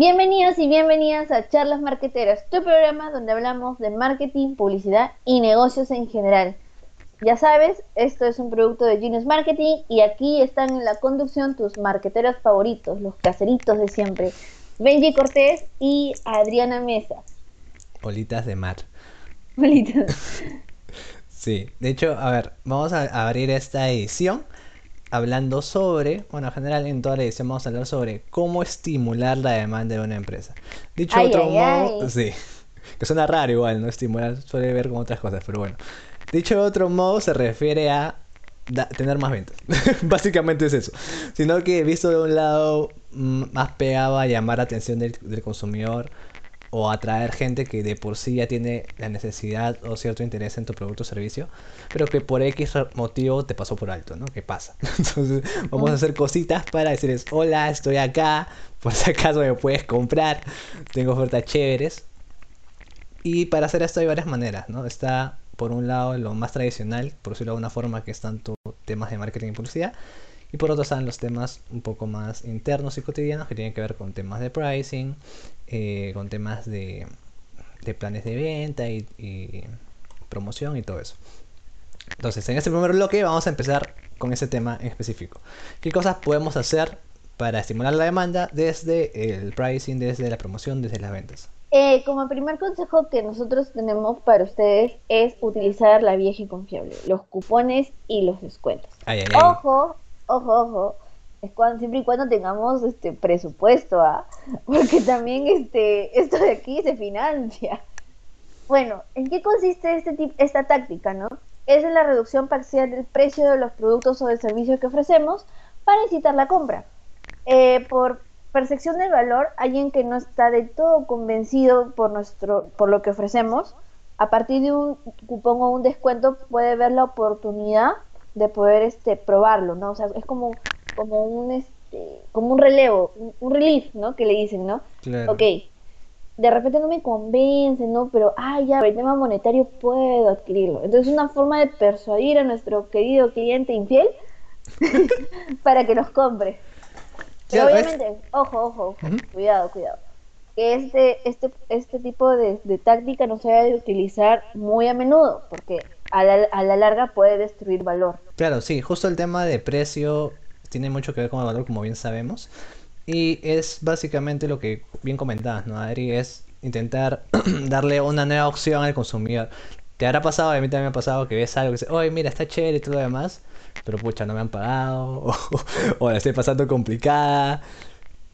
Bienvenidos y bienvenidas a Charlas Marqueteras, tu programa donde hablamos de marketing, publicidad y negocios en general. Ya sabes, esto es un producto de Genius Marketing y aquí están en la conducción tus marqueteros favoritos, los caseritos de siempre, Benji Cortés y Adriana Mesa. Olitas de mar. Olitas. sí, de hecho, a ver, vamos a abrir esta edición hablando sobre, bueno, en general en toda la edición vamos a hablar sobre cómo estimular la demanda de una empresa. Dicho otro modo, sí, que suena raro igual, ¿no? Estimular suele ver con otras cosas, pero bueno. Dicho de otro modo, se refiere a tener más ventas. Básicamente es eso. Sino que visto de un lado mm, más pegado a llamar la atención del, del consumidor o atraer gente que de por sí ya tiene la necesidad o cierto interés en tu producto o servicio, pero que por X motivo te pasó por alto, ¿no? ¿Qué pasa? Entonces vamos a hacer cositas para decirles, hola, estoy acá, por si acaso me puedes comprar, tengo ofertas chéveres. Y para hacer esto hay varias maneras, ¿no? Está por un lado lo más tradicional, por decirlo de alguna forma, que es tanto temas de marketing y publicidad, y por otro están los temas un poco más internos y cotidianos que tienen que ver con temas de pricing, eh, con temas de, planes de venta y, promoción y todo eso. Entonces, en este primer bloque vamos a empezar con ese tema en específico. ¿Qué cosas podemos hacer para estimular la demanda desde el pricing, desde la promoción, desde las ventas? Eh, como primer consejo que nosotros tenemos para ustedes es utilizar la vieja y confiable, los cupones y los descuentos. Ojo, ojo, ojo, es cuando, siempre y cuando tengamos este presupuesto, ¿ah? porque también este, esto de aquí se financia. Bueno, ¿en qué consiste este esta táctica, no? Es la reducción parcial del precio de los productos o de servicios que ofrecemos para incitar la compra. Eh, por percepción del valor, alguien que no está de todo convencido por, nuestro, por lo que ofrecemos, a partir de un cupón o un descuento puede ver la oportunidad de poder este probarlo, ¿no? O sea, es como como un este como un relevo, un, relief, ¿no? Que le dicen, ¿no? Claro. Ok. De repente no me convence, ¿no? Pero, ah, ya, por el tema monetario puedo adquirirlo. Entonces es una forma de persuadir a nuestro querido cliente infiel para que nos compre. Pero obviamente, ojo, ojo, ojo, cuidado, cuidado. Que este, este, este tipo de, de táctica no se debe utilizar muy a menudo, porque a la, a la larga puede destruir valor. Claro, sí, justo el tema de precio tiene mucho que ver con el valor, como bien sabemos. Y es básicamente lo que bien comentabas, ¿no, Adri? Es intentar darle una nueva opción al consumidor. ¿Te habrá pasado? A mí también me ha pasado que ves algo que dice, oye, mira, está chévere y todo lo demás, pero pucha, no me han pagado, o, o la estoy pasando complicada,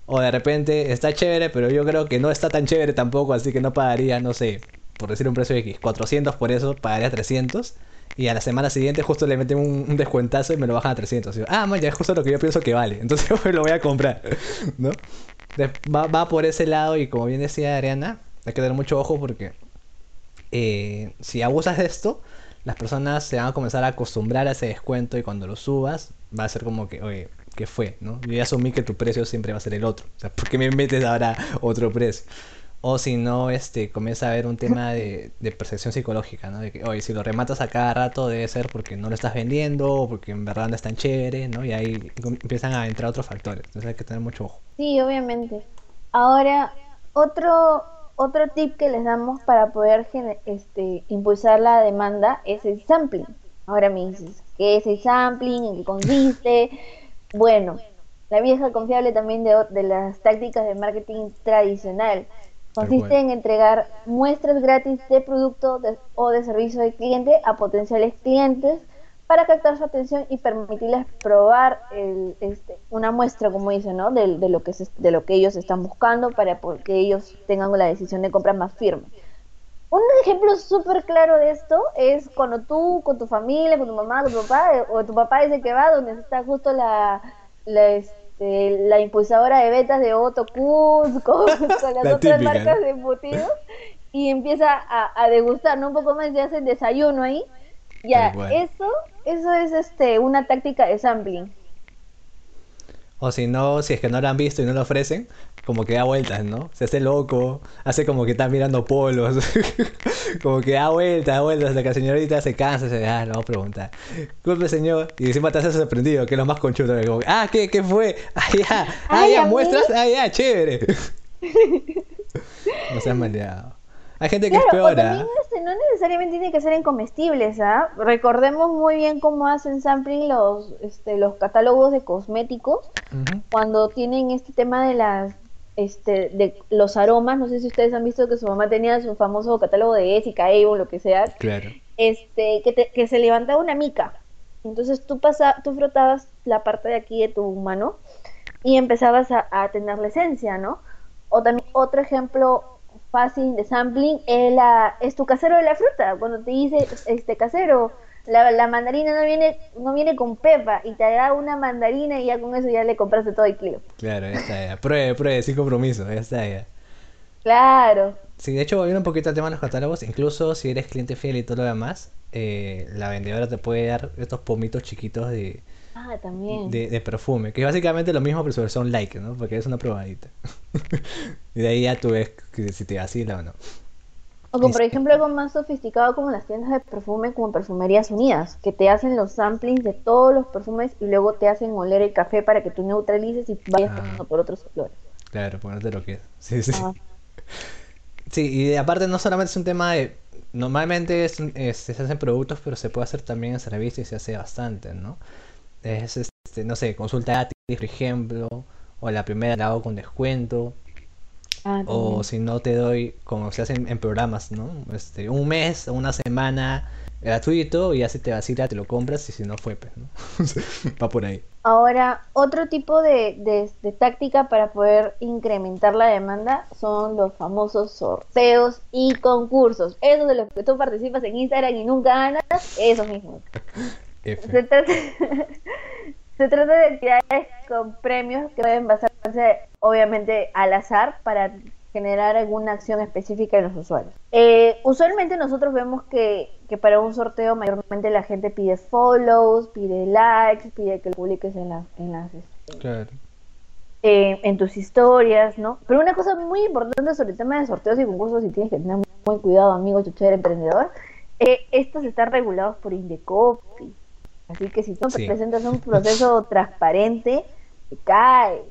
o de repente está chévere, pero yo creo que no está tan chévere tampoco, así que no pagaría, no sé, por decir un precio X, 400 por eso, pagaría 300. Y a la semana siguiente justo le meten un, descuentazo y me lo bajan a 300. Y ah, ya es justo lo que yo pienso que vale. Entonces yo lo voy a comprar. ¿No? Va, va, por ese lado y como bien decía Ariana, hay que tener mucho ojo porque eh, si abusas de esto, las personas se van a comenzar a acostumbrar a ese descuento y cuando lo subas va a ser como que, oye, ¿qué fue? ¿no? Yo ya asumí que tu precio siempre va a ser el otro. O sea, ¿por qué me metes ahora otro precio? O si no, este, comienza a haber un tema de, percepción psicológica, ¿no? De que, oye, si lo rematas a cada rato debe ser porque no lo estás vendiendo o porque en verdad no es tan chévere, ¿no? Y ahí empiezan a entrar otros factores. Entonces hay que tener mucho ojo. Sí, obviamente. Ahora, otro, otro tip que les damos para poder este, impulsar la demanda es el sampling. Ahora me dices, ¿qué es el sampling? ¿En qué consiste? Bueno, la vieja confiable también de, de las tácticas de marketing tradicional Consiste en entregar muestras gratis de producto o de servicio del cliente a potenciales clientes para captar su atención y permitirles probar este, una muestra, como dicen, ¿no? de, lo que de lo que ellos están buscando para que ellos tengan la decisión de compra más firme. Un ejemplo súper claro de esto es cuando tú con tu familia, con tu mamá, con tu papá, eh, o tu papá dice que va donde está justo la, la, este, la impulsadora de betas de Otto Kuz con, las otras marcas de embutidos y empieza a, degustar, ¿no? Un poco más, ya hace desayuno ahí. Ya, eso, eso es este una táctica de sampling. O si no, si es que no lo han visto y no lo ofrecen, como que da vueltas, ¿no? Se hace loco, hace como que está mirando polos, como que da vueltas, da vueltas, hasta que la señorita se cansa, se ah, lo vamos a preguntar. Disculpe, señor, y encima te haces sorprendido, que es lo más conchudo, como, ah, ¿qué, qué fue? Ah, ya, ah, ya, muestras, ah, ya, chévere. no seas maleado. Hay gente que es peor. También este, no necesariamente tiene que ser en comestibles, ¿ah? Recordemos muy bien cómo hacen sampling los, este, los catálogos de cosméticos cuando tienen este tema de las este, de los aromas, no sé si ustedes han visto que su mamá tenía su famoso catálogo de Essica, Avon, lo que sea, claro. este, que, que se levantaba una mica. Entonces tú, pasa, tú frotabas la parte de aquí de tu mano y empezabas a, a tener la esencia, ¿no? O también otro ejemplo fácil de sampling es, la, es tu casero de la fruta. Cuando te dice este casero, la, mandarina no viene, no viene con pepa y te da una mandarina y ya con eso ya le compraste todo el kilo. Claro, ya está ya. Pruebe, pruebe, sin compromiso, ya está ya. Claro. Sí, de hecho, volviendo un poquito al tema de los catálogos, incluso si eres cliente fiel y todo lo demás, eh, la vendedora te puede dar estos pomitos chiquitos de, ah, también. de, perfume, que es básicamente lo mismo, pero son like, ¿no? Porque es una probadita. y de ahí ya tú ves si te vacila o no. O como por ejemplo algo más sofisticado como las tiendas de perfume como Perfumerías Unidas, que te hacen los samplings de todos los perfumes y luego te hacen oler el café para que tú neutralices y vayas ah. por otros flores. Claro, ponerte lo que es. Sí, sí. Ah. Sí, y aparte no solamente es un tema de... Normalmente se hacen productos, pero se puede hacer también en servicio y se hace bastante, ¿no? Es, este, no sé, consulta gratis, por ejemplo, o la primera la hago con descuento Ah, o si no te doy, como se hacen en programas, ¿no? Este, un mes o una semana gratuito y así te vacila, te lo compras y si no fue, pues, ¿no? Va por ahí. Ahora, otro tipo de, de, táctica para poder incrementar la demanda son los famosos sorteos y concursos. Esos de los que tú participas en Instagram y nunca ganas, esos mismos. Se trata, se trata de actividades con premios que pueden basarse obviamente al azar para generar alguna acción específica en los usuarios. Eh, usualmente nosotros vemos que, para un sorteo mayormente la gente pide follows, pide likes, pide que lo publiques en, en las... Este, eh, en tus historias, ¿no? Pero una cosa muy importante sobre el tema de sorteos y concursos, y tienes que tener muy cuidado, amigo chucher emprendedor, eh, estos están regulados por Indecopy. Así que si tú presentas un proceso transparente, te cae.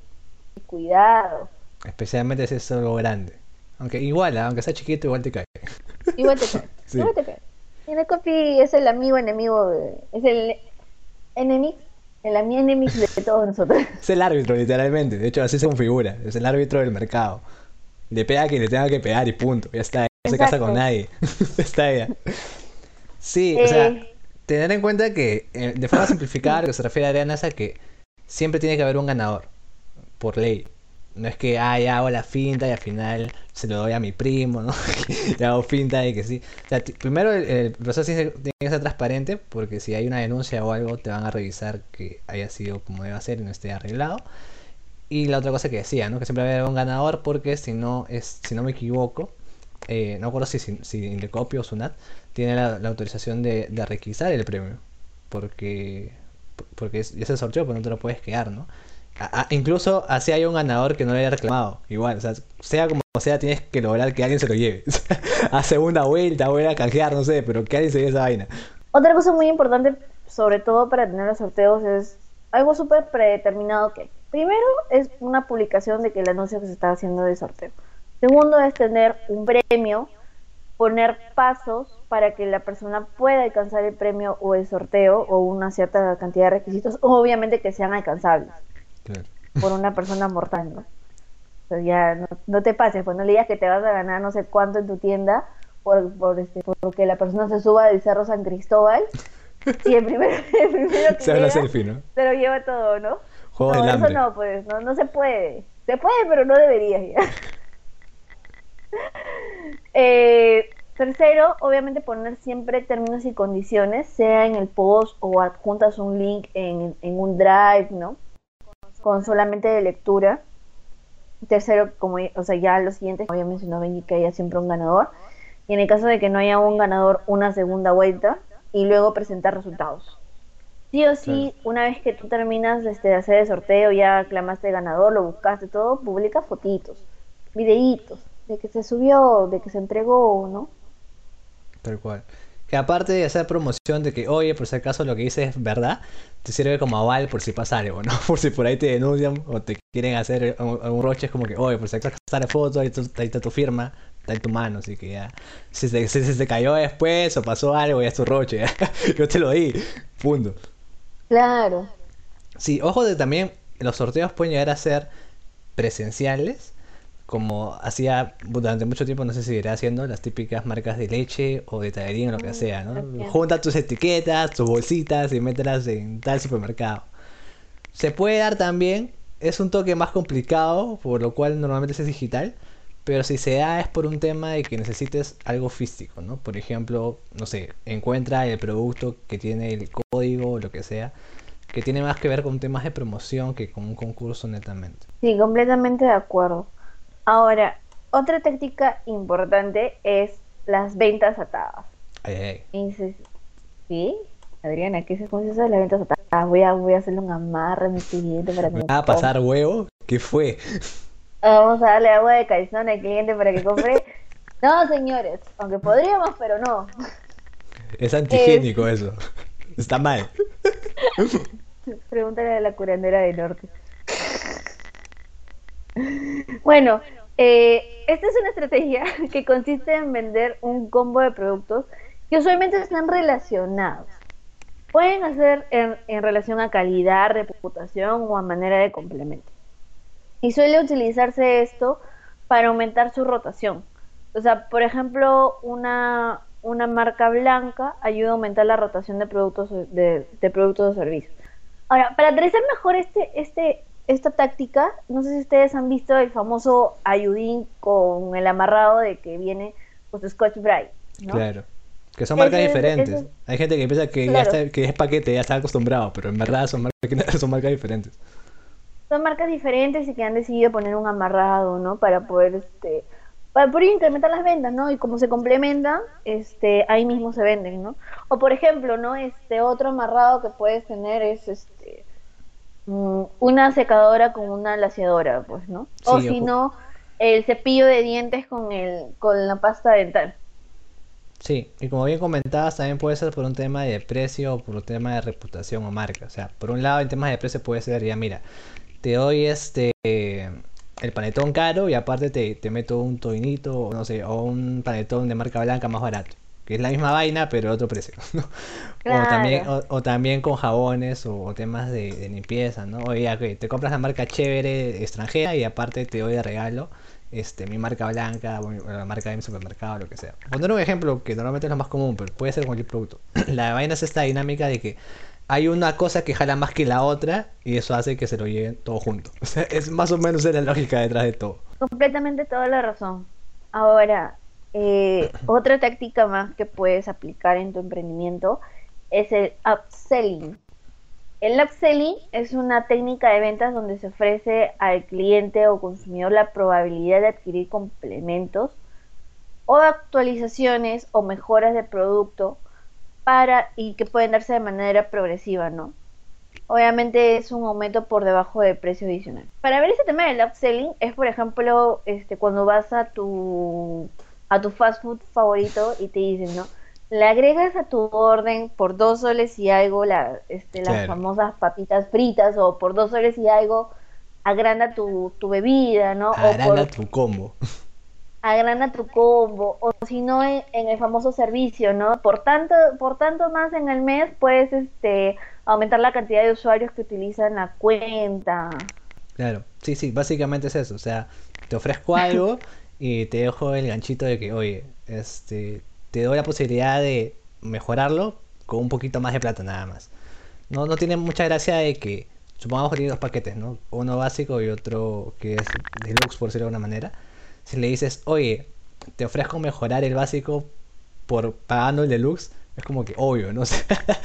Cuidado. Especialmente si es algo grande. Aunque igual, aunque sea chiquito, igual te cae. Igual te cae. Igual te cae. Indecopy es el amigo enemigo, es el enemigo, el amigo enemigo de todos nosotros. Es el árbitro, literalmente. De hecho, así se configura. Es el árbitro del mercado. Le pega a quien le tenga que pegar y punto. Ya está. No se casa con nadie. está ya. Sí, o sea, eh, tener en cuenta que eh, de forma simplificada lo que se refiere a Ariana es a que siempre tiene que haber un ganador, por ley. No es que, ah, ya hago la finta y al final se lo doy a mi primo, ¿no? y hago finta y que sí. O sea, primero el, proceso tiene que ser transparente porque si hay una denuncia o algo te van a revisar que haya sido como debe ser y no esté arreglado. Y la otra cosa que decía, ¿no? Que siempre haber un ganador porque si no, es, si no me equivoco, eh, no recuerdo si, si, si Indecopio o Sunat, tiene la, autorización de, requisar el premio. Porque, porque es, el sorteo, pues no te lo puedes quedar, ¿no? incluso así hay un ganador que no le haya reclamado. Igual, o sea, sea como sea, tienes que lograr que alguien se lo lleve. a segunda vuelta, voy a canjear, no sé, pero que alguien se lleve esa vaina. Otra cosa muy importante, sobre todo para tener los sorteos, es algo súper predeterminado que primero es una publicación de que el anuncio que se está haciendo de sorteo. Segundo es tener un premio poner pasos para que la persona pueda alcanzar el premio o el sorteo o una cierta cantidad de requisitos, obviamente que sean alcanzables por una persona mortal, ¿no? ya no, te pases, pues no le digas que te vas a ganar no sé cuánto en tu tienda por, por este, porque la persona se suba del Cerro San Cristóbal y el primero, el primero que se, lo lleva todo, ¿no? no, eso no, pues, no, no se puede. Se puede, pero no debería ya. Eh, tercero, obviamente poner siempre términos y condiciones, sea en el post o adjuntas un link en, un drive, ¿no? Con solamente de lectura. Tercero, como o sea, ya los siguientes, como ya mencionó Benji, que haya siempre un ganador. Y en el caso de que no haya un ganador, una segunda vuelta y luego presentar resultados. Sí o sí, una vez que tú terminas este, de hacer el sorteo, ya aclamaste ganador, lo buscaste todo, publica fotitos, videitos, de que se subió, de que se entregó, ¿no? Tal cual. que aparte de hacer promoción de que, oye, por si acaso lo que dices es verdad, te sirve como aval por si pasa algo, ¿no? Por si por ahí te denuncian o te quieren hacer un, roche, es como que, oye, por si acaso sale foto, ahí, ahí está tu firma, está en tu mano, así que ya. Si se, se cayó después o pasó algo, ya es tu roche, yo te lo di, punto. Claro. Sí, ojo de también, los sorteos pueden llegar a ser presenciales como hacía durante mucho tiempo, no sé si irá haciendo las típicas marcas de leche o de tallerín o lo que mm, sea, ¿no? Junta tus etiquetas, tus bolsitas y mételas en tal supermercado. Se puede dar también, es un toque más complicado, por lo cual normalmente es digital, pero si se da es por un tema de que necesites algo físico, ¿no? Por ejemplo, no sé, encuentra el producto que tiene el código o lo que sea, que tiene más que ver con temas de promoción que con un concurso netamente. Sí, completamente de acuerdo. Ahora, otra táctica importante es las ventas atadas. Ay, ay. dices, ¿sí? Adriana, ¿qué se conoce eso de las ventas atadas? Voy a, voy a hacerle un amarre a mi cliente para que ¿Me va a pasar huevo? ¿Qué fue? Vamos a darle agua de calzón al cliente para que compre. no, señores, aunque podríamos, pero no. Es antigénico eso. Está mal. Pregúntale a la curandera del norte. Bueno, eh, esta es una estrategia que consiste en vender un combo de productos que usualmente están relacionados. Pueden hacer en, relación a calidad, reputación o a manera de complemento. Y suele utilizarse esto para aumentar su rotación. O sea, por ejemplo, una, una marca blanca ayuda a aumentar la rotación de productos de, de productos o servicios. Ahora, para aterrizar mejor este, este, esta táctica, no sé si ustedes han visto el famoso ayudín con el amarrado de que viene pues Scotch Brite, ¿no? Claro. Que son marcas diferentes. Hay gente que piensa que, ya está, que es paquete, ya está acostumbrado, pero en verdad son marcas, son marcas diferentes. Son marcas diferentes y que han decidido poner un amarrado, ¿no? Para poder, este, para poder incrementar las ventas, ¿no? Y como se complementan, este, ahí mismo se venden, ¿no? O por ejemplo, ¿no? Este otro amarrado que puedes tener es, este, una secadora con una laseadora, pues, ¿no? o si no, el cepillo de dientes con, el, con la pasta dental. Sí, y como bien comentabas, también puede ser por un tema de precio o por un tema de reputación o marca. O sea, por un lado, en temas de precio puede ser, ya mira, te doy este el panetón caro y aparte te, te meto un toinito, no sé, o un panetón de marca blanca más barato que es la misma vaina, pero otro precio. O, también, o, también con jabones o, temas de, limpieza, ¿no? Oye, te compras la marca chévere extranjera y aparte te doy de regalo este, mi marca blanca o la marca de mi supermercado, lo que sea. Poner un ejemplo que normalmente es lo más común, pero puede ser cualquier producto. la vaina es esta dinámica de que hay una cosa que jala más que la otra y eso hace que se lo lleven todo junto. O sea, es más o menos la lógica detrás de todo. Completamente toda la razón. Ahora, eh, otra táctica más que puedes aplicar en tu emprendimiento es el upselling. El upselling es una técnica de ventas donde se ofrece al cliente o consumidor la probabilidad de adquirir complementos o actualizaciones o mejoras de producto para y que pueden darse de manera progresiva, ¿no? Obviamente es un aumento por debajo del precio adicional. Para ver ese tema del upselling es, por ejemplo, este, cuando vas a tu a tu fast food favorito y te dicen, ¿no? Le agregas a tu orden por dos soles y algo la, este, las famosas papitas fritas o por dos soles y algo agranda tu, tu bebida, ¿no? Agranda tu combo. Agranda tu combo. O si no, en, el famoso servicio, ¿no? Por tanto, por tanto más en el mes puedes este, aumentar la cantidad de usuarios que utilizan la cuenta. Claro, sí, sí, básicamente es eso. O sea, te ofrezco algo y te dejo el ganchito de que, oye, este, te doy la posibilidad de mejorarlo con un poquito más de plata nada más. No, no tiene mucha gracia de que, supongamos que tiene dos paquetes, ¿no? Uno básico y otro que es deluxe, por decirlo de alguna manera. Si le dices, oye, te ofrezco mejorar el básico por pagando el deluxe, es como que obvio, ¿no?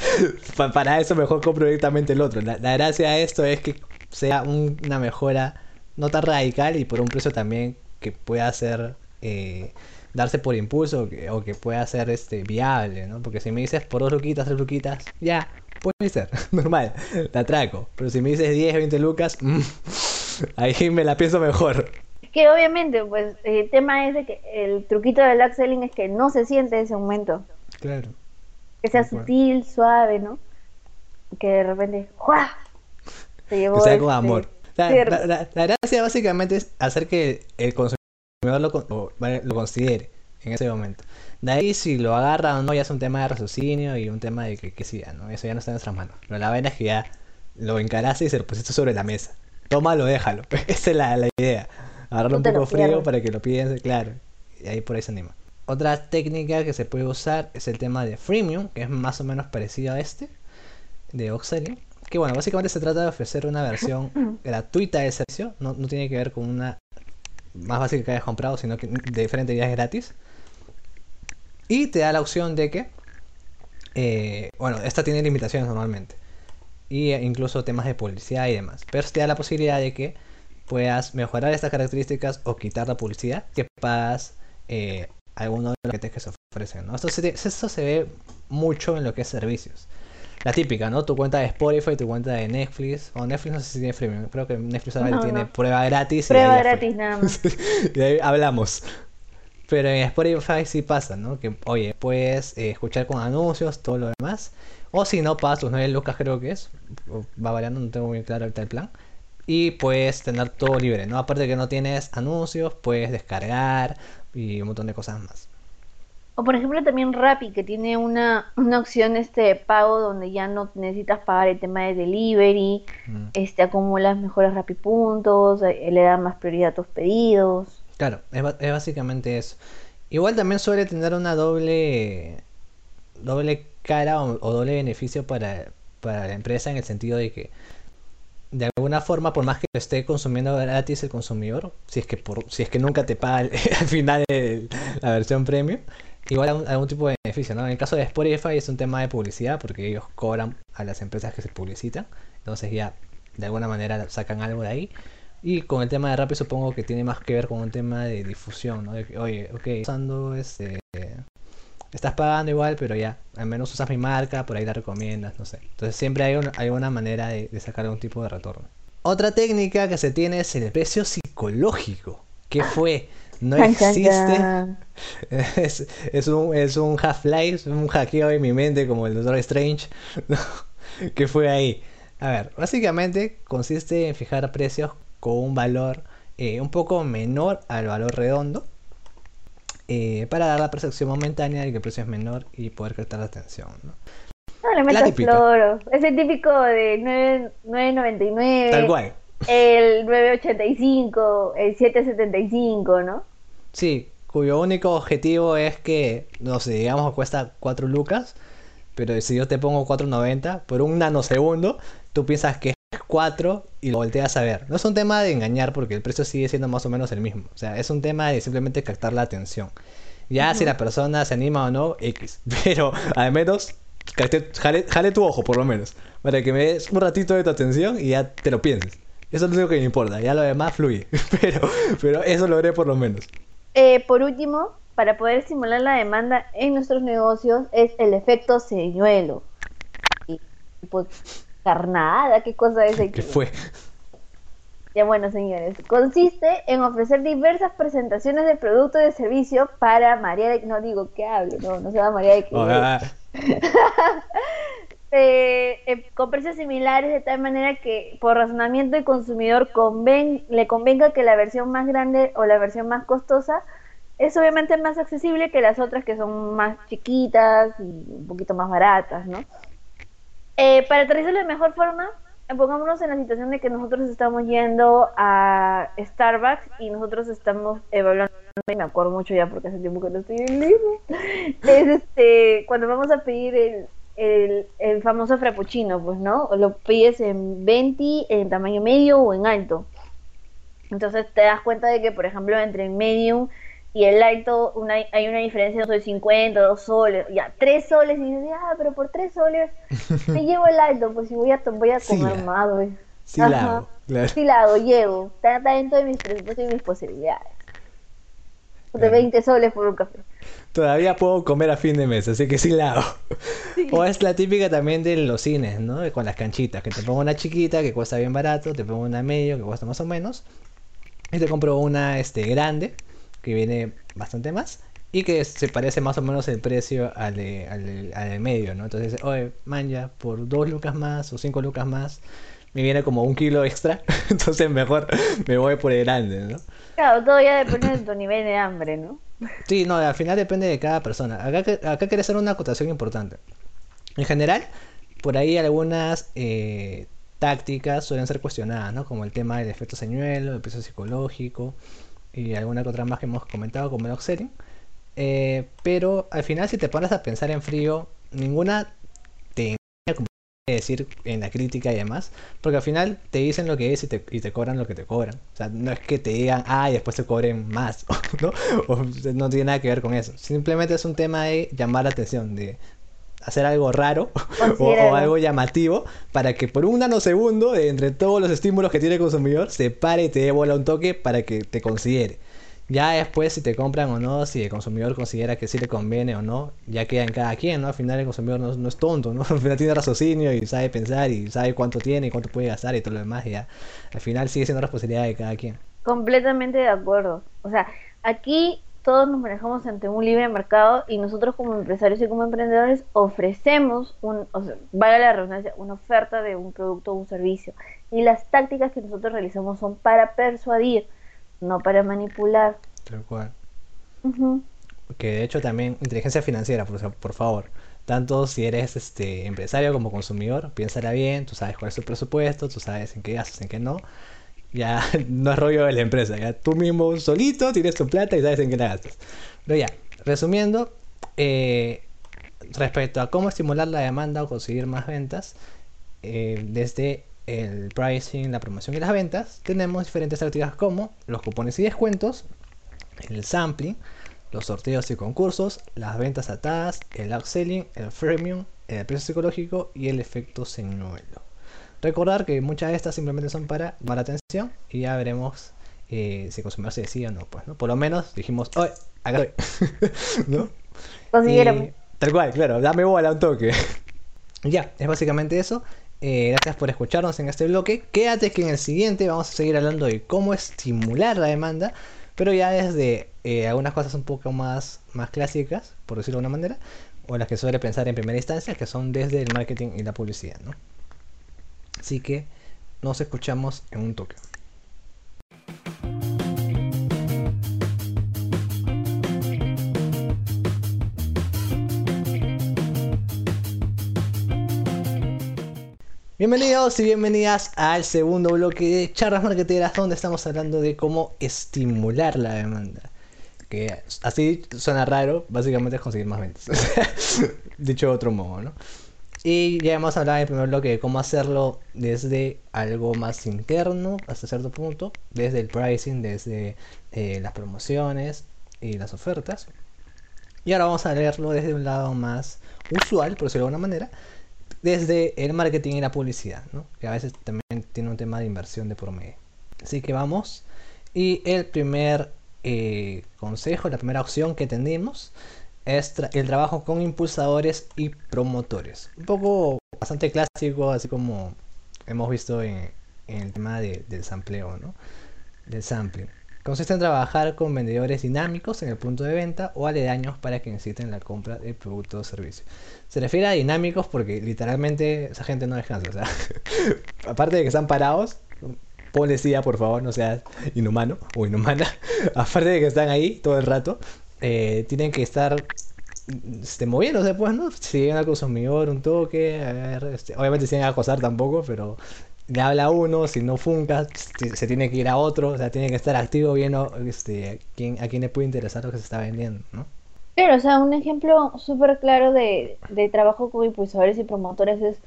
para eso mejor compro directamente el otro. La, gracia de esto es que sea una mejora no tan radical y por un precio también que pueda ser eh, darse por impulso o que pueda ser este viable, ¿no? Porque si me dices por dos luquitas, tres luquitas, ya, puede ser, normal, te atraco. Pero si me dices 10, 20 lucas, mm, ahí me la pienso mejor. Que obviamente, pues el tema es de que el truquito del upselling es que no se siente ese aumento. Claro. Que sea sutil, suave, ¿no? Que de repente, ¡juá! Se llevó que sea con este amor. La, gracia básicamente es hacer que el consumidor lo, lo considere en ese momento. De ahí si lo agarra o no ya es un tema de raciocinio y un tema de sí, ¿no? Eso ya no está en nuestras manos. Pero la vaina es que ya lo encaraste y se lo pusiste sobre la mesa. Tómalo, déjalo. Esa es la, la idea. Agarrarlo un poco frío para que lo piense, claro. Y ahí por ahí se anima. Otra técnica que se puede usar es el tema de freemium, que es más o menos parecido a este, de Oxelin. Que bueno, básicamente se trata de ofrecer una versión gratuita del servicio. No, no tiene que ver con una más básica que hayas comprado, sino que de diferentes días gratis. Y te da la opción de que, eh, bueno, esta tiene limitaciones normalmente. Y incluso temas de publicidad y demás. Pero te da la posibilidad de que puedas mejorar estas características o quitar la publicidad que pagas eh, algunos de los paquetes que se ofrecen. ¿no? Esto, se, esto se ve mucho en lo que es servicios. La típica, ¿no? Tu cuenta de Spotify, tu cuenta de Netflix. O Netflix no sé si tiene freemium. Creo que Netflix ahora tiene prueba gratis. Prueba gratis nada más. y ahí hablamos. Pero en Spotify sí pasa, ¿no? Que, oye, puedes eh, escuchar con anuncios, todo lo demás. O si no, pagas tus 9 lucas, creo que es. Va variando, no tengo muy claro ahorita el plan. Y puedes tener todo libre, ¿no? Aparte de que no tienes anuncios, puedes descargar y un montón de cosas más. O por ejemplo también Rappi, que tiene una, una opción este de pago donde ya no necesitas pagar el tema de delivery, mm. este acumulas mejores Rappi puntos, eh, le da más prioridad a tus pedidos. Claro, es, es, básicamente eso. Igual también suele tener una doble doble cara o, doble beneficio para, para la empresa en el sentido de que de alguna forma, por más que lo esté consumiendo gratis el consumidor, si es que por, si es que nunca te paga al final la versión premium, igual algún, tipo de beneficio, ¿no? En el caso de Spotify es un tema de publicidad porque ellos cobran a las empresas que se publicitan, entonces ya de alguna manera sacan algo de ahí. Y con el tema de Rappi supongo que tiene más que ver con un tema de difusión, ¿no? Oye, ok, usando este... Estás pagando igual, pero ya, al menos usas mi marca, por ahí la recomiendas, no sé. Entonces siempre hay, una, hay una manera de, de sacar algún tipo de retorno. Otra técnica que se tiene es el precio psicológico. ¿Qué fue? No existe. Es, un, es un Half-Life, un hackeo en mi mente como el Doctor Strange. ¿Qué fue ahí? A ver, básicamente consiste en fijar precios con un valor eh, un poco menor al valor redondo eh, para dar la percepción momentánea de que el precio es menor y poder captar la atención. ¿no? No le metas floro. Es el típico de 9.99. Tal cual. El 9.85, el 7.75, ¿no? Sí, cuyo único objetivo es que, no sé, digamos cuesta 4 lucas, pero si yo te pongo 4.90 por un nanosegundo, tú piensas que es 4 y lo volteas a ver. No es un tema de engañar porque el precio sigue siendo más o menos el mismo. O sea, es un tema de simplemente captar la atención. Ya si la persona se anima o no, X. Pero al menos jale, jale, tu ojo por lo menos. Para que me des un ratito de tu atención y ya te lo pienses. Eso es lo único que me importa. Ya lo demás fluye. Pero, pero eso lo haré por lo menos. Eh, por último, para poder estimular la demanda en nuestros negocios es el efecto señuelo. Y, pues, carnada, ¿qué cosa es? ¿Qué fue? Ya bueno, señores, consiste en ofrecer diversas presentaciones de producto y de servicio para María de... No digo que hable, no, no se va María de... Ah. eh, con precios similares de tal manera que por razonamiento el consumidor conven, le convenga que la versión más grande o la versión más costosa es obviamente más accesible que las otras que son más chiquitas y un poquito más baratas, ¿no? Eh, para aterrizarlo de mejor forma, pongámonos en la situación de que nosotros estamos yendo a Starbucks y nosotros estamos evaluando, y me acuerdo mucho ya porque hace tiempo que no estoy en es este, cuando vamos a pedir el, el, el, famoso frappuccino, pues, ¿no? Lo pides en 20, en tamaño medio o en alto. Entonces te das cuenta de que, por ejemplo, entre el medium y el alto una, hay una diferencia de 50, 2 soles, ya, 3 soles, y dices, ah, pero por 3 soles me llevo el alto, pues si voy a, voy a comer sí, más, güey. Sí, la hago, claro. Sí, la hago, llevo. Está, dentro de mis presupuestos y mis posibilidades. De 20 soles por un café. Todavía puedo comer a fin de mes, así que sí la hago. O es la típica también de los cines, ¿no? Con las canchitas, que te pongo una chiquita que cuesta bien barato, te pongo una medio que cuesta más o menos, y te compro una este, grande que viene bastante más y que se parece más o menos el precio al, de, al, al medio, ¿no? Entonces, oye, man, ya, por dos lucas más o cinco lucas más, me viene como un kilo extra, entonces mejor me voy por el grande, ¿no? Claro, todo ya depende de tu nivel de hambre, ¿no? Sí, no, al final depende de cada persona. Acá, acá quiere hacer una acotación importante. En general, por ahí algunas eh, tácticas suelen ser cuestionadas, ¿no? Como el tema del efecto señuelo, el peso psicológico y alguna otra más que hemos comentado, como el oxerin. Eh, pero al final, si te pones a pensar en frío, ninguna decir en la crítica y demás, porque al final te dicen lo que es y te, y te cobran lo que te cobran. O sea, no es que te digan, ah, y después te cobren más, ¿no? O no tiene nada que ver con eso. Simplemente es un tema de llamar la atención, de hacer algo raro o, algo llamativo para que por un nanosegundo, entre todos los estímulos que tiene el consumidor, se pare y te dé bola un toque para que te considere. Ya después si te compran o no, si el consumidor considera que sí le conviene o no, ya queda en cada quien, ¿no? Al final el consumidor no, es tonto, ¿no? Al final tiene raciocinio y sabe pensar y sabe cuánto tiene y cuánto puede gastar y todo lo demás. Y ya al final sigue siendo responsabilidad de cada quien. Completamente de acuerdo. O sea, aquí todos nos manejamos ante un libre mercado y nosotros como empresarios y como emprendedores ofrecemos, un, o sea, la redundancia, una oferta de un producto o un servicio. Y las tácticas que nosotros realizamos son para persuadir, no para manipular. Tal cual. Que de hecho también inteligencia financiera, por, por favor. Tanto si eres este empresario como consumidor, piénsala bien, tú sabes cuál es tu presupuesto, tú sabes en qué gastas, en qué no ya no es rollo de la empresa, ya tú mismo solito tienes tu plata y sabes en qué la gastas. Pero ya, resumiendo, eh, respecto a cómo estimular la demanda o conseguir más ventas, eh, desde el pricing, la promoción y las ventas, tenemos diferentes tácticas como los cupones y descuentos, el sampling, los sorteos y concursos, las ventas atadas, el upselling, el freemium, el precio psicológico y el efecto señuelo. Recordar que muchas de estas simplemente son para llamar atención y ya veremos eh, si el consumidor se decide o no. Pues, ¿no? Por lo menos dijimos, ¡oye! Acá estoy. ¿No? tal cual, claro, dame bola un toque. ya, es básicamente eso. Eh, gracias por escucharnos en este bloque. Quédate que en el siguiente vamos a seguir hablando de cómo estimular la demanda, pero ya desde eh, algunas cosas un poco más, más clásicas, por decirlo de una manera, o las que suele pensar en primera instancia, que son desde el marketing y la publicidad. ¿no? Así que nos escuchamos en un toque. Bienvenidos y bienvenidas al segundo bloque de charlas marketeras donde estamos hablando de cómo estimular la demanda. Que así suena raro, básicamente es conseguir más ventas. Dicho de otro modo, ¿no? Y ya hemos hablado en el primer bloque de cómo hacerlo desde algo más interno hasta cierto punto, desde el pricing, desde eh, las promociones y las ofertas. Y ahora vamos a leerlo desde un lado más usual, por decirlo de alguna manera, desde el marketing y la publicidad, ¿no? que a veces también tiene un tema de inversión de por medio. Así que vamos. Y el primer eh, consejo, la primera opción que tenemos es el trabajo con impulsadores y promotores. Un poco bastante clásico, así como hemos visto en, el tema del sampleo, ¿no? Del sampling. Consiste en trabajar con vendedores dinámicos en el punto de venta o aledaños para que inciten la compra de producto o servicio. Se refiere a dinámicos porque literalmente esa gente no descansa. O sea, aparte de que están parados, policía, por favor, no seas inhumano o inhumana. aparte de que están ahí todo el rato, eh, tienen que estar este, moviéndose, pues, ¿no? Si llegan al consumidor un toque, a ver, este, obviamente acosar tampoco, pero le habla uno, si no funca, se tiene que ir a otro, o sea, tiene que estar activo viendo este, a, quién, a quién le puede interesar lo que se está vendiendo, ¿no? Claro, o sea, un ejemplo súper claro de, de trabajo con impulsadores y promotores es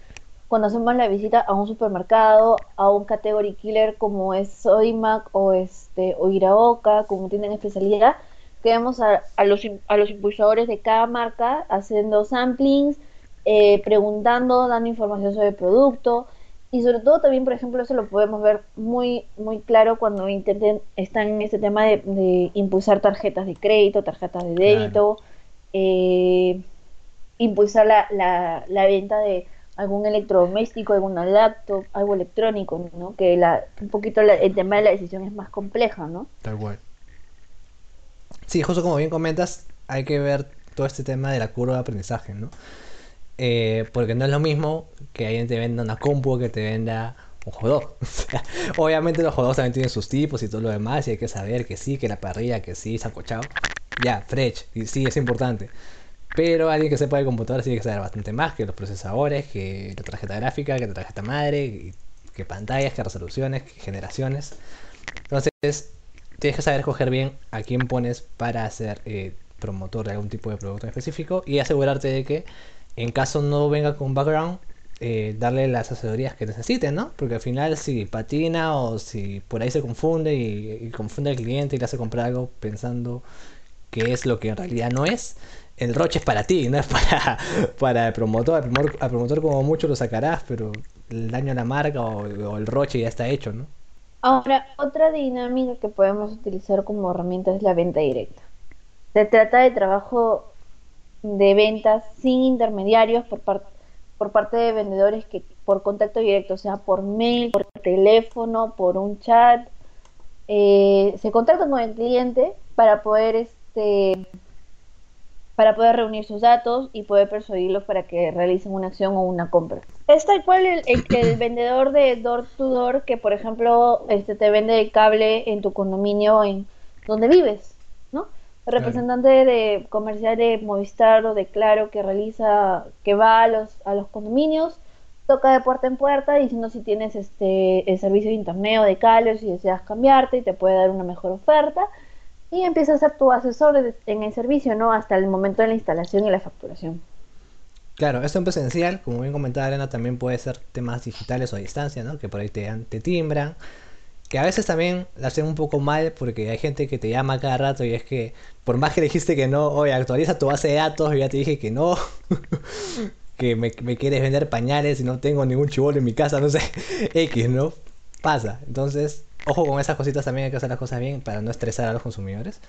cuando hacemos la visita a un supermercado, a un category killer como es Sodimac o este o Iraoka, como tienen especialidad, que a, a, los, a los impulsadores de cada marca haciendo samplings, eh, preguntando, dando información sobre el producto y sobre todo también, por ejemplo, eso lo podemos ver muy, muy claro cuando intenten, están en este tema de, impulsar tarjetas de crédito, tarjetas de débito, eh, impulsar la, la, la, venta de algún electrodoméstico, alguna laptop, algo electrónico, ¿no? Que la, un poquito el tema de la decisión es más compleja, ¿no? Tal cual. Sí, justo como bien comentas, hay que ver todo este tema de la curva de aprendizaje, ¿no? Eh, porque no es lo mismo que alguien te venda una compu que te venda un jugador. obviamente los jugadores también tienen sus tipos y todo lo demás y hay que saber que sí, que la parrilla, que sí, sacochado. Ya, fresh, y sí, es importante. Pero alguien que sepa de computadora tiene que saber bastante más que los procesadores, que la tarjeta gráfica, que la tarjeta madre, que pantallas, que resoluciones, que generaciones. Entonces, tienes que saber escoger bien a quién pones para ser eh, promotor de algún tipo de producto específico y asegurarte de que en caso no venga con background, eh, darle las asesorías que necesiten, ¿no? Porque al final si patina o si por ahí se confunde y, confunde al cliente y le hace comprar algo pensando que es lo que en realidad no es, el roche es para ti, no es para, para el promotor. Al promotor, como mucho lo sacarás, pero el daño a la marca o, el roche ya está hecho, ¿no? Ahora, otra dinámica que podemos utilizar como herramienta es la venta directa. Se trata de trabajo de ventas sin intermediarios por por parte de vendedores que por contacto directo, sea por mail, por teléfono, por un chat, eh, se contactan con el cliente para poder este para poder reunir sus datos y poder persuadirlos para que realicen una acción o una compra. Es tal cual el, el, vendedor de door to door que, por ejemplo, este te vende el cable en tu condominio en donde vives representante de comercial de Movistar o de Claro que realiza, que va a los, a los condominios, toca de puerta en puerta diciendo si tienes este el servicio de internet o de cable, si deseas cambiarte y te puede dar una mejor oferta y empieza a ser tu asesor en el servicio, ¿no? Hasta el momento de la instalación y la facturación. Claro, esto en presencial, como bien comentaba Elena, también puede ser temas digitales o a distancia, ¿no? Que por ahí te, te timbran, que a veces también la hacen un poco mal porque hay gente que te llama cada rato y es que por más que dijiste que no, oye, actualiza tu base de datos y ya te dije que no, que me, quieres vender pañales y no tengo ningún chivolo en mi casa, no sé, X, ¿no? Pasa. Entonces, ojo con esas cositas también, hay que hacer las cosas bien para no estresar a los consumidores.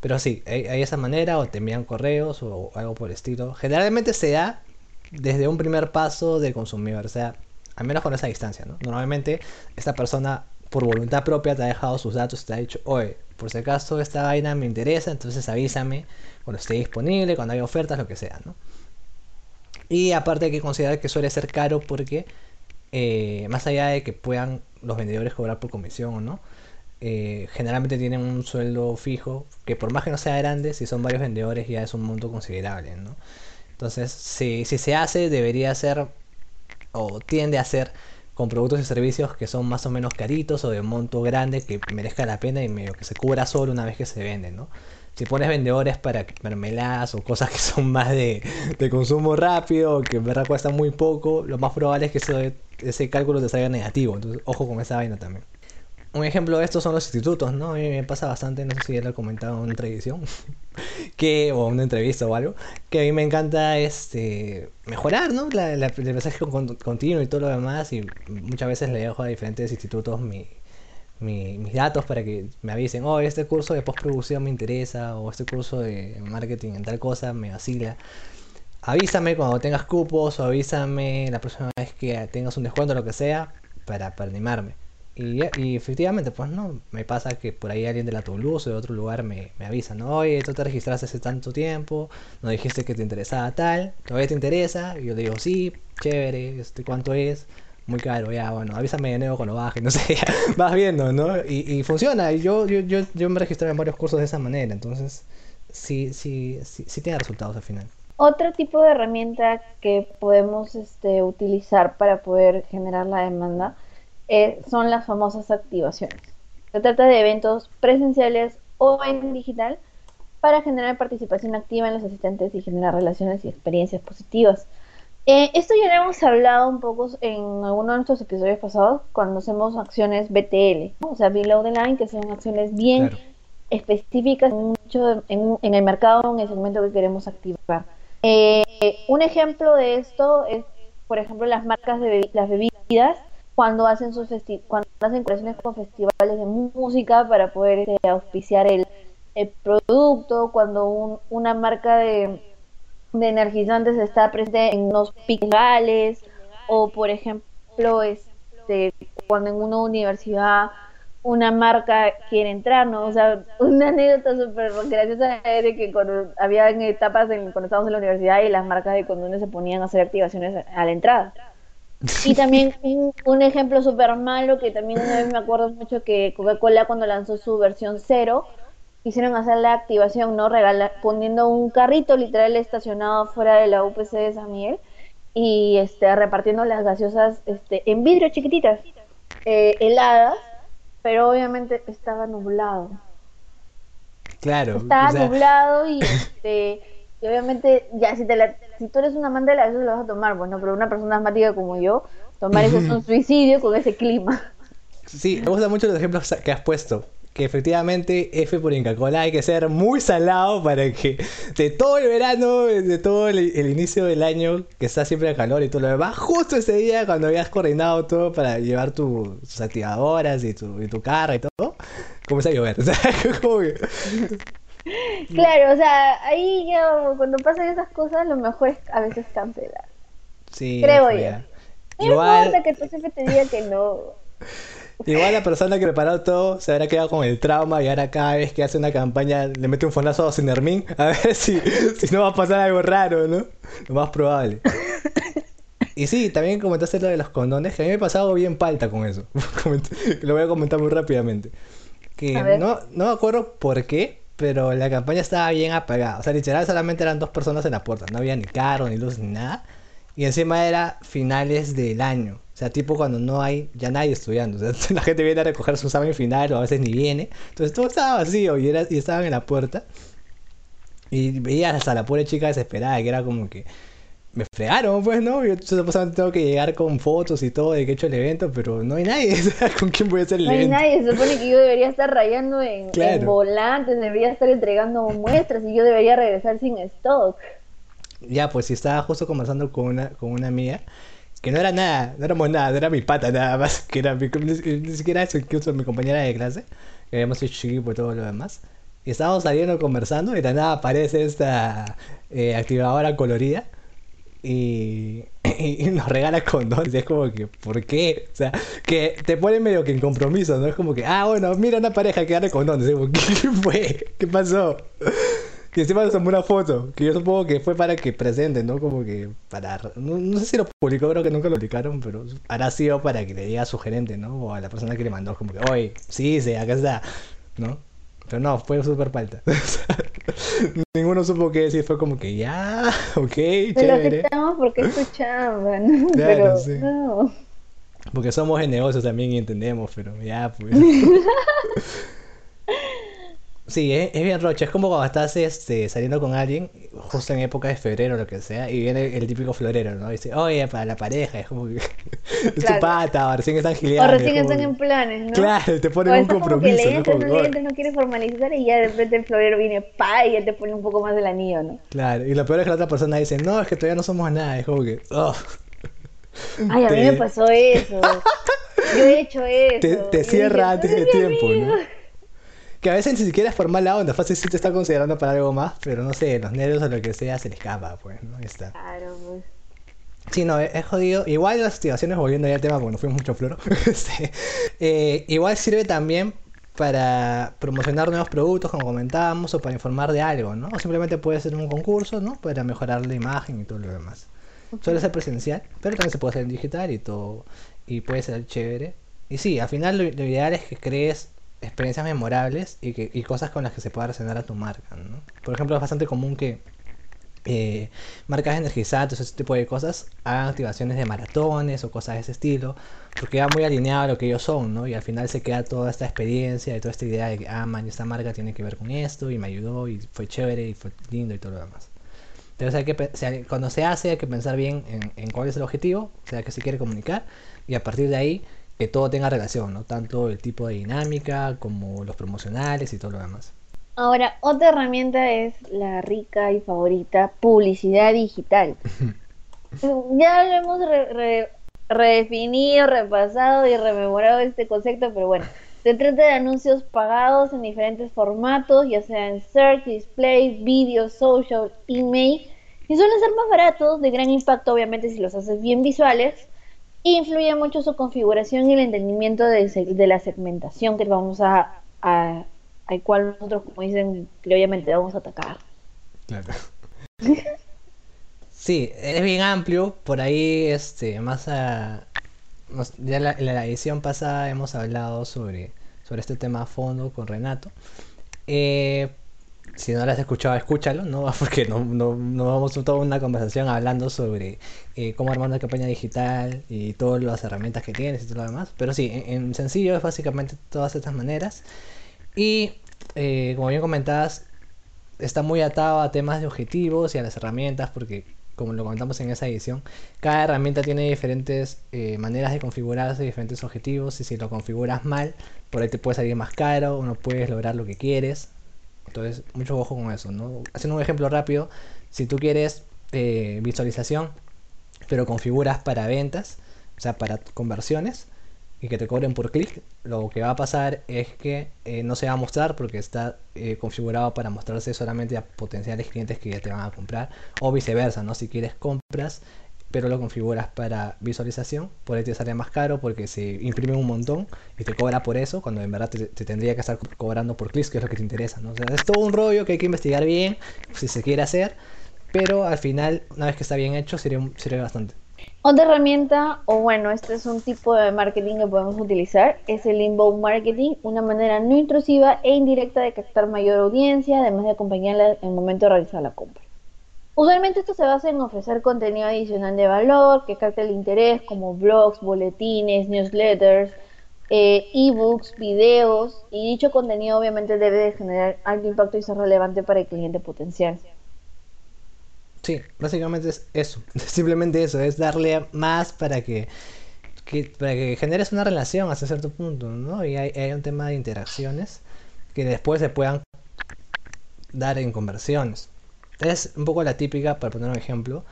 Pero sí, hay, hay esa manera, o te envían correos o algo por el estilo. Generalmente se da desde un primer paso del consumidor, o sea, al menos con esa distancia, ¿no? Normalmente esta persona por voluntad propia te ha dejado sus datos te ha dicho, oye, por si acaso esta vaina me interesa, entonces avísame cuando esté disponible, cuando haya ofertas, lo que sea, ¿no? Y aparte hay que considerar que suele ser caro porque eh, más allá de que puedan los vendedores cobrar por comisión o no, eh, generalmente tienen un sueldo fijo que por más que no sea grande, si son varios vendedores ya es un monto considerable, ¿no? Entonces, si, si se hace, debería ser o tiende a ser con productos y servicios que son más o menos caritos o de monto grande que merezca la pena y medio que se cubra solo una vez que se venden, ¿no? Si pones vendedores para mermeladas o cosas que son más de, consumo rápido, que en verdad cuestan muy poco, lo más probable es que ese, ese cálculo te salga negativo. Entonces, ojo con esa vaina también un ejemplo de esto son los institutos, ¿no? A mí me pasa bastante, no sé si ya lo he comentado en una tradición, que, o una entrevista o algo, que a mí me encanta este mejorar, ¿no? La, el mensaje continuo y todo lo demás, y muchas veces le dejo a diferentes institutos mi, mis datos para que me avisen, oh, este curso de postproducción me interesa, o este curso de marketing en tal cosa me vacila. Avísame cuando tengas cupos, o avísame la próxima vez que tengas un descuento lo que sea, para, para animarme. Y, y, efectivamente, pues no, me pasa que por ahí alguien de la Toulouse o de otro lugar me, me avisa, ¿no? Oye, tú te registraste hace tanto tiempo, no dijiste que te interesaba tal, ¿todavía te interesa? Y yo digo, sí, chévere, este, ¿cuánto es? Muy caro, ya, bueno, avísame de nuevo cuando baje, no sé, vas viendo, ¿no? Y, y funciona, y yo, yo, yo, yo me registré en varios cursos de esa manera, entonces sí, sí, sí, sí tiene resultados al final. Otro tipo de herramienta que podemos este, utilizar para poder generar la demanda eh, son las famosas activaciones. Se trata de eventos presenciales o en digital para generar participación activa en los asistentes y generar relaciones y experiencias positivas. Eh, esto ya lo hemos hablado un poco en algunos de nuestros episodios pasados cuando hacemos acciones BTL, o sea, Below the Line, que son acciones bien específicas en, en, el mercado, en el segmento que queremos activar. Eh, un ejemplo de esto es, por ejemplo, las marcas de las bebidas cuando hacen sus cuando hacen colaboraciones con festivales de música para poder este, auspiciar el, producto, cuando una marca de, de, energizantes está presente en unos picales o por ejemplo este cuando en una universidad una marca quiere entrar, ¿no? O sea, una anécdota súper graciosa es de que cuando habían etapas en, cuando estábamos en la universidad y las marcas de condones se ponían a hacer activaciones a la entrada. Y también un, ejemplo súper malo que también una vez me acuerdo mucho que Coca-Cola cuando lanzó su versión cero, quisieron hacer la activación, ¿no? Regala, poniendo un carrito literal estacionado fuera de la UPC de San Miguel y este, repartiendo las gaseosas este, en vidrio chiquititas, eh, heladas pero obviamente estaba nublado. Claro. Estaba nublado y, este, y obviamente, ya, si, te la, si tú eres un amante de la eso lo vas a tomar, bueno, pero una persona asmática como yo, tomar eso es un suicidio con ese clima. Sí, me gustan mucho los ejemplos que has puesto que efectivamente F por Inca Cola hay que ser muy salado para que de todo el verano, de todo el, inicio del año, que está siempre a calor y todo lo demás, justo ese día cuando habías coordinado todo para llevar tus activadoras y tu, y tu carro y todo, comienza a llover. claro, o sea, ahí ya cuando pasan esas cosas, lo mejor es a veces cancelar. Sí, creo yo. No importa que jefe te diga que no. Igual la persona que preparó todo se habrá quedado con el trauma y ahora cada vez que hace una campaña le mete un fonazo a Sinermin a ver si, si no va a pasar algo raro, ¿no? Lo más probable. Y sí, también comentaste lo de los condones, que a mí me ha pasado bien palta con eso. lo voy a comentar muy rápidamente. Que no, no me acuerdo por qué, pero la campaña estaba bien apagada. O sea, literal solamente eran dos personas en la puerta. No había ni carro, ni luz, ni nada. Y encima era finales del año. O sea, tipo cuando no hay ya nadie estudiando. O sea, la gente viene a recoger su examen final o a veces ni viene. Entonces todo estaba vacío y, era, y estaban en la puerta. Y veías hasta la pobre chica desesperada, que era como que me fregaron, pues, ¿no? Yo supuestamente tengo que llegar con fotos y todo de que he hecho el evento, pero no hay nadie. ¿Con quién voy a hacer el evento? No hay nadie. Se supone que yo debería estar rayando en, en volantes, debería estar entregando muestras y yo debería regresar sin stock. Ya, pues, si estaba justo conversando con una, con una amiga que no era nada, no éramos nada, no era mi pata nada más, que era mi, ni, siquiera eso, incluso mi compañera de clase, que habíamos hecho equipo y todo lo demás. Y estábamos saliendo conversando y de nada aparece esta eh, activadora colorida y, nos regala condones. Es como que, ¿por qué? O sea, que te pone medio que en compromiso, ¿no? Es como que, ah, bueno, mira una pareja que gana condones. ¿Qué fue? ¿Qué pasó? Y encima tomó una foto, que yo supongo que fue para que presenten, ¿no? Como que para... No, sé si lo publicó, creo que nunca lo publicaron, pero hará sido para que le diga a su gerente, ¿no? O a la persona que le mandó, como que, oye, sí, sí, acá está, ¿no? Pero no, fue súper falta. Ninguno supo qué decir, fue como que ya, ok, chévere. Pero porque es tu chamba, ¿no? pero sí. no. Porque somos en negocios también y entendemos, pero ya, pues. Sí, es, bien roche. Es como cuando estás este, saliendo con alguien, justo en época de febrero o lo que sea, y viene el típico florero, ¿no? Y dice, oye, para la pareja, es como que es tu pata, o recién están gileando. O recién están en planes, ¿no? Claro, te ponen un compromiso. Como que le ¿no? no quiere formalizar y ya de repente el florero viene, pa, y él te pone un poco más del anillo, ¿no? Claro, y lo peor es que la otra persona dice, no, es que todavía no somos nada, es como que, oh. Ay, a mí me pasó eso. Yo he hecho eso. Te, te cierra antes de tiempo, ¿no? Que a veces ni siquiera es formal la onda, fácil sí te está considerando para algo más, pero no sé, los nervios o lo que sea se le escapa, pues, ¿no? Está. Claro, pues. Sí, no, es jodido. Igual las activaciones, volviendo ya al tema, porque nos fuimos mucho floro, este, eh, igual sirve también para promocionar nuevos productos, como comentábamos, o para informar de algo, ¿no? O simplemente puede ser un concurso, ¿no? Para mejorar la imagen y todo lo demás. Suele ser presencial, pero también se puede hacer en digital y todo, y puede ser chévere. Y sí, al final lo ideal es que crees experiencias memorables y, que, y cosas con las que se pueda relacionar a tu marca. ¿no? Por ejemplo, es bastante común que eh, marcas energizantes, ese tipo de cosas, hagan activaciones de maratones o cosas de ese estilo, porque va muy alineado a lo que ellos son, ¿no? Y al final se queda toda esta experiencia y toda esta idea de que, ah, man, esta marca tiene que ver con esto y me ayudó y fue chévere y fue lindo y todo lo demás. Entonces hay que, cuando se hace hay que pensar bien en, en cuál es el objetivo, o sea, que se quiere comunicar y a partir de ahí que todo tenga relación, ¿no? Tanto el tipo de dinámica como los promocionales y todo lo demás. Ahora, otra herramienta es la rica y favorita publicidad digital. ya lo hemos redefinido, repasado y rememorado este concepto, pero bueno, se trata de anuncios pagados en diferentes formatos, ya sea en search, display, video, social, email, y suelen ser más baratos, de gran impacto obviamente si los haces bien visuales, influye mucho su configuración y el entendimiento de, la segmentación que vamos a, a, al cual nosotros, como dicen, obviamente vamos a atacar. Claro. sí, es bien amplio, por ahí, este, más a... Ya en la, edición pasada hemos hablado sobre, sobre este tema a fondo con Renato. Eh, si no lo has escuchado, escúchalo, ¿no? Porque no, no, no vamos a toda una conversación hablando sobre eh, cómo armar una campaña digital y todas las herramientas que tienes y todo lo demás. Pero sí, en, sencillo es básicamente todas estas maneras. Y eh, como bien comentabas, está muy atado a temas de objetivos y a las herramientas, porque como lo comentamos en esa edición, cada herramienta tiene diferentes eh, maneras de configurarse, diferentes objetivos, y si lo configuras mal, por ahí te puede salir más caro o no puedes lograr lo que quieres. Entonces, mucho ojo con eso, ¿no? Haciendo un ejemplo rápido, si tú quieres eh, visualización, pero configuras para ventas, o sea, para conversiones, y que te cobren por clic, lo que va a pasar es que eh, no se va a mostrar porque está eh, configurado para mostrarse solamente a potenciales clientes que ya te van a comprar, o viceversa, ¿no? Si quieres compras, pero lo configuras para visualización, por ahí te sale más caro porque se imprime un montón y te cobra por eso, cuando en verdad te, tendría que estar cobrando por clics, que es lo que te interesa, ¿no? O sea, es todo un rollo que hay que investigar bien, si se quiere hacer, pero al final, una vez que está bien hecho, sirve, bastante. Otra herramienta, o bueno, este es un tipo de marketing que podemos utilizar, es el inbound marketing, una manera no intrusiva e indirecta de captar mayor audiencia, además de acompañarla en el momento de realizar la compra. Usualmente esto se basa en ofrecer contenido adicional de valor que capte el interés como blogs, boletines, newsletters, eh, ebooks, videos y dicho contenido obviamente debe de generar alto impacto y ser relevante para el cliente potencial. Sí, básicamente es eso, simplemente eso, es darle más para que, para que generes una relación hasta cierto punto, ¿no? Y hay un tema de interacciones que después se puedan dar en conversiones. Es un poco la típica, para poner un ejemplo,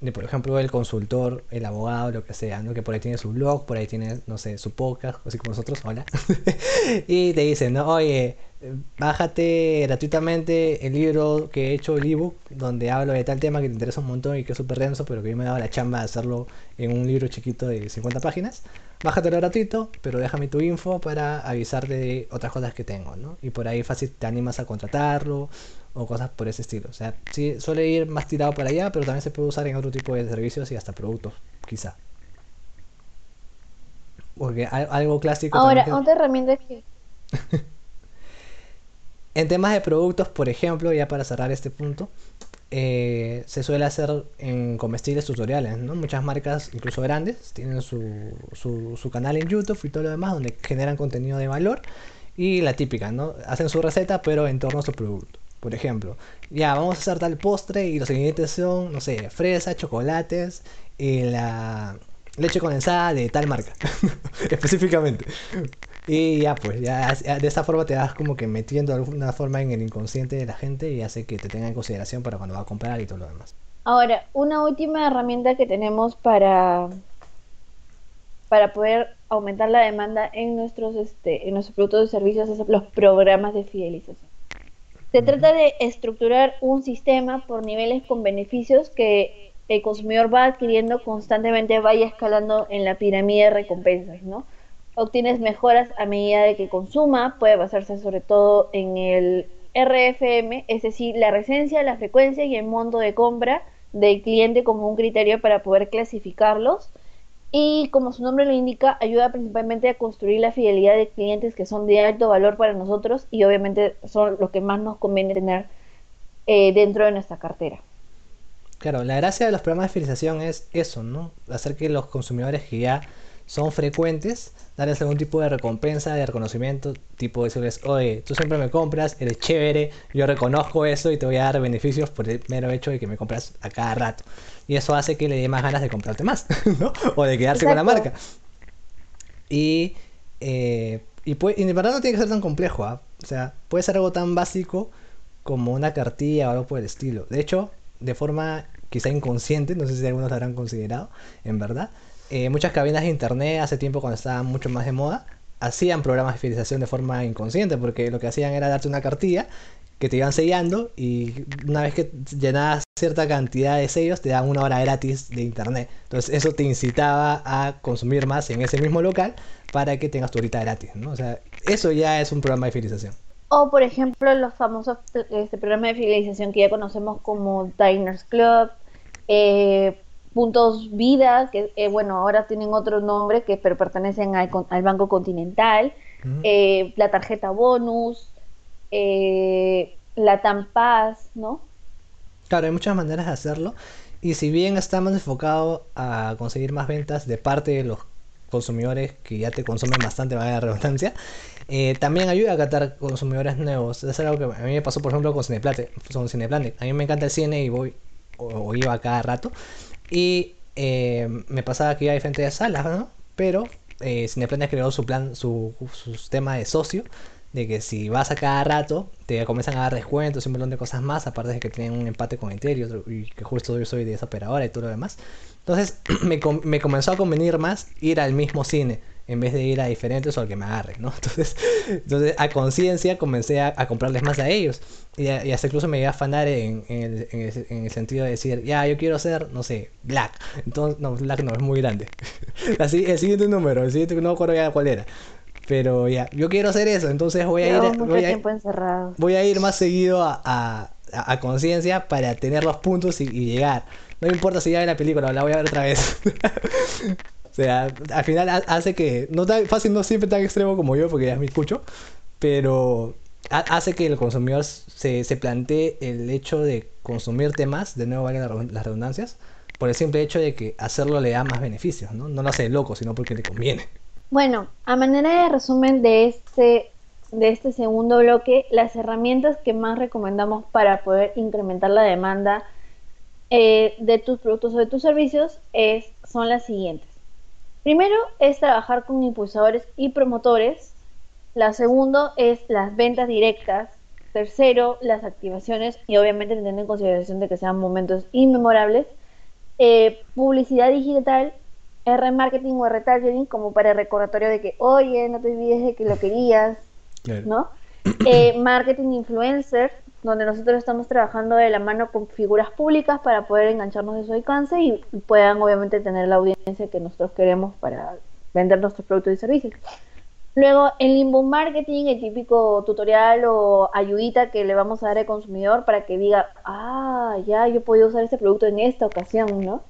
de por ejemplo el consultor, el abogado, lo que sea, ¿no? Que por ahí tiene su blog, por ahí tiene, no sé, su podcast, así como nosotros, hola. y te dicen, ¿no? Oye, bájate gratuitamente el libro que he hecho, el ebook, donde hablo de tal tema que te interesa un montón y que es súper denso, pero que yo me he dado la chamba de hacerlo en un libro chiquito de 50 páginas. Bájatelo gratuito, pero déjame tu info para avisarte de otras cosas que tengo, ¿no? Y por ahí fácil te animas a contratarlo o cosas por ese estilo. O sea, sí suele ir más tirado para allá, pero también se puede usar en otro tipo de servicios y hasta productos, quizá. Porque algo clásico. Ahora, otra herramienta que. En temas de productos, por ejemplo, ya para cerrar este punto, eh, se suele hacer en comestibles tutoriales, ¿no? Muchas marcas, incluso grandes, tienen su, su, canal en YouTube y todo lo demás, donde generan contenido de valor. Y la típica, ¿no? Hacen su receta, pero en torno a su producto. Por ejemplo, ya vamos a hacer tal postre y los ingredientes son, no sé, fresa, chocolates y la leche condensada de tal marca. Específicamente. Y ya, pues, ya de esa forma te das como que metiendo de alguna forma en el inconsciente de la gente y hace que te tenga en consideración para cuando va a comprar y todo lo demás. Ahora, una última herramienta que tenemos para, para poder aumentar la demanda en nuestros, este, en nuestros productos y servicios es los programas de fidelización. Se trata de estructurar un sistema por niveles con beneficios que el consumidor va adquiriendo constantemente, vaya escalando en la pirámide de recompensas, ¿no? obtienes mejoras a medida de que consuma, puede basarse sobre todo en el RFM, es decir, la recencia, la frecuencia y el monto de compra del cliente como un criterio para poder clasificarlos. Y como su nombre lo indica, ayuda principalmente a construir la fidelidad de clientes que son de alto valor para nosotros y obviamente son los que más nos conviene tener eh, dentro de nuestra cartera. Claro, la gracia de los programas de fidelización es eso, ¿no? Hacer que los consumidores que ya son frecuentes, darles algún tipo de recompensa, de reconocimiento, tipo decirles, oye, tú siempre me compras, eres chévere, yo reconozco eso y te voy a dar beneficios por el mero hecho de que me compras a cada rato. Y eso hace que le dé más ganas de comprarte más, ¿no? O de quedarse con la marca. Y, eh, y, de verdad no tiene que ser tan complejo, ¿ah? O sea, puede ser algo tan básico como una cartilla o algo por el estilo. De hecho, de forma quizá inconsciente, no sé si algunos lo habrán considerado, en verdad, eh, muchas cabinas de internet hace tiempo cuando estaban mucho más de moda hacían programas de fidelización de forma inconsciente porque lo que hacían era darte una cartilla que te iban sellando y una vez que llenabas cierta cantidad de sellos te daban una hora gratis de internet. Entonces eso te incitaba a consumir más en ese mismo local para que tengas tu horita gratis, ¿no? O sea, eso ya es un programa de fidelización. O por ejemplo los famosos este, programas de fidelización que ya conocemos como Diners Club, eh, Puntos Vida, que eh, bueno, ahora tienen otro nombre, que pero pertenecen al, Banco Continental, eh, la tarjeta bonus, eh, la Tampaz, ¿no? Claro, hay muchas maneras de hacerlo. Y si bien estamos enfocados a conseguir más ventas de parte de los consumidores que ya te consumen bastante, vaya la redundancia, eh, también ayuda a captar consumidores nuevos. Es algo que a mí me pasó, por ejemplo, con Cineplate. Con Cineplate. A mí me encanta el cine y voy o, iba cada rato. Y eh, me pasaba que iba a diferentes salas, ¿no? Pero eh, Cineplanet creó su plan, su, su sistema de socio de que si vas a cada rato, te comienzan a dar descuentos y un montón de cosas más, aparte de que tienen un empate con Intel y, y que justo yo soy de esa operadora y todo lo demás. Entonces me, me, comenzó a convenir más ir al mismo cine en vez de ir a diferentes o al que me agarre, ¿no? Entonces, entonces a conciencia comencé a, comprarles más a ellos. Y, hasta incluso me iba a afanar en, en, el, en, el, sentido de decir, ya, yo quiero ser, no sé, Black. Entonces, no, Black no, es muy grande. Así, el siguiente número, el siguiente, no me acuerdo ya cuál era. Pero ya, yo quiero hacer eso, entonces voy a ir. Voy a, voy a, ir más seguido a, a, conciencia para tener los puntos y, llegar. No importa si ya ve la película, la voy a ver otra vez. sea, al final hace que. No tan fácil, no siempre tan extremo como yo, porque ya me escucho. Pero hace que el consumidor se, se plantee el hecho de consumirte más, de nuevo valen las redundancias, por el simple hecho de que hacerlo le da más beneficios, ¿no? No lo hace loco, sino porque le conviene. Bueno, a manera de resumen de este, de este segundo bloque, las herramientas que más recomendamos para poder incrementar la demanda eh, de tus productos o de tus servicios es, son las siguientes. Primero es trabajar con impulsadores y promotores. La segunda es las ventas directas. Tercero, las activaciones y obviamente teniendo en consideración de que sean momentos inmemorables. Eh, publicidad digital remarketing o retargeting como para el recordatorio de que, oye, no te olvides de que lo querías, ¿no? Eh, marketing influencer, donde nosotros estamos trabajando de la mano con figuras públicas para poder engancharnos de su alcance y puedan obviamente tener la audiencia que nosotros queremos para vender nuestros productos y servicios. Luego, el inbound marketing, el típico tutorial o ayudita que le vamos a dar al consumidor para que diga, ah, ya, yo puedo usar este producto en esta ocasión, ¿no?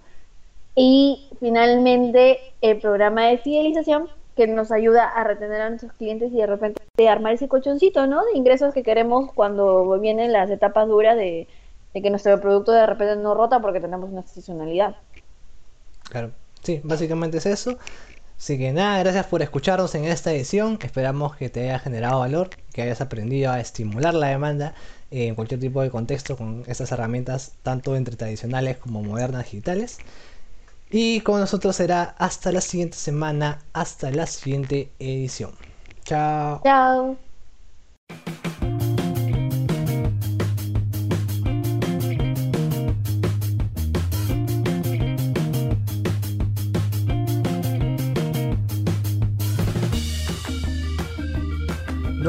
Y finalmente el programa de fidelización que nos ayuda a retener a nuestros clientes y de repente armar ese colchoncito, ¿no? De ingresos que queremos cuando vienen las etapas duras de, que nuestro producto de repente no rota porque tenemos una estacionalidad. Claro, sí, básicamente es eso. Así que nada, gracias por escucharnos en esta edición. Esperamos que te haya generado valor, que hayas aprendido a estimular la demanda en cualquier tipo de contexto con estas herramientas, tanto entre tradicionales como modernas digitales. Y con nosotros será hasta la siguiente semana, hasta la siguiente edición. Chao. Chao.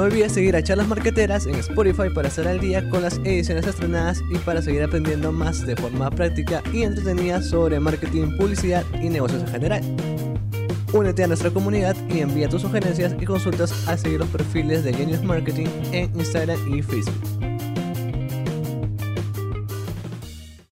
No olvides seguir a Charlas Marqueteras en Spotify para estar al día con las ediciones estrenadas y para seguir aprendiendo más de forma práctica y entretenida sobre marketing, publicidad y negocios en general. Únete a nuestra comunidad y envía tus sugerencias y consultas a seguir los perfiles de Genius Marketing en Instagram y Facebook.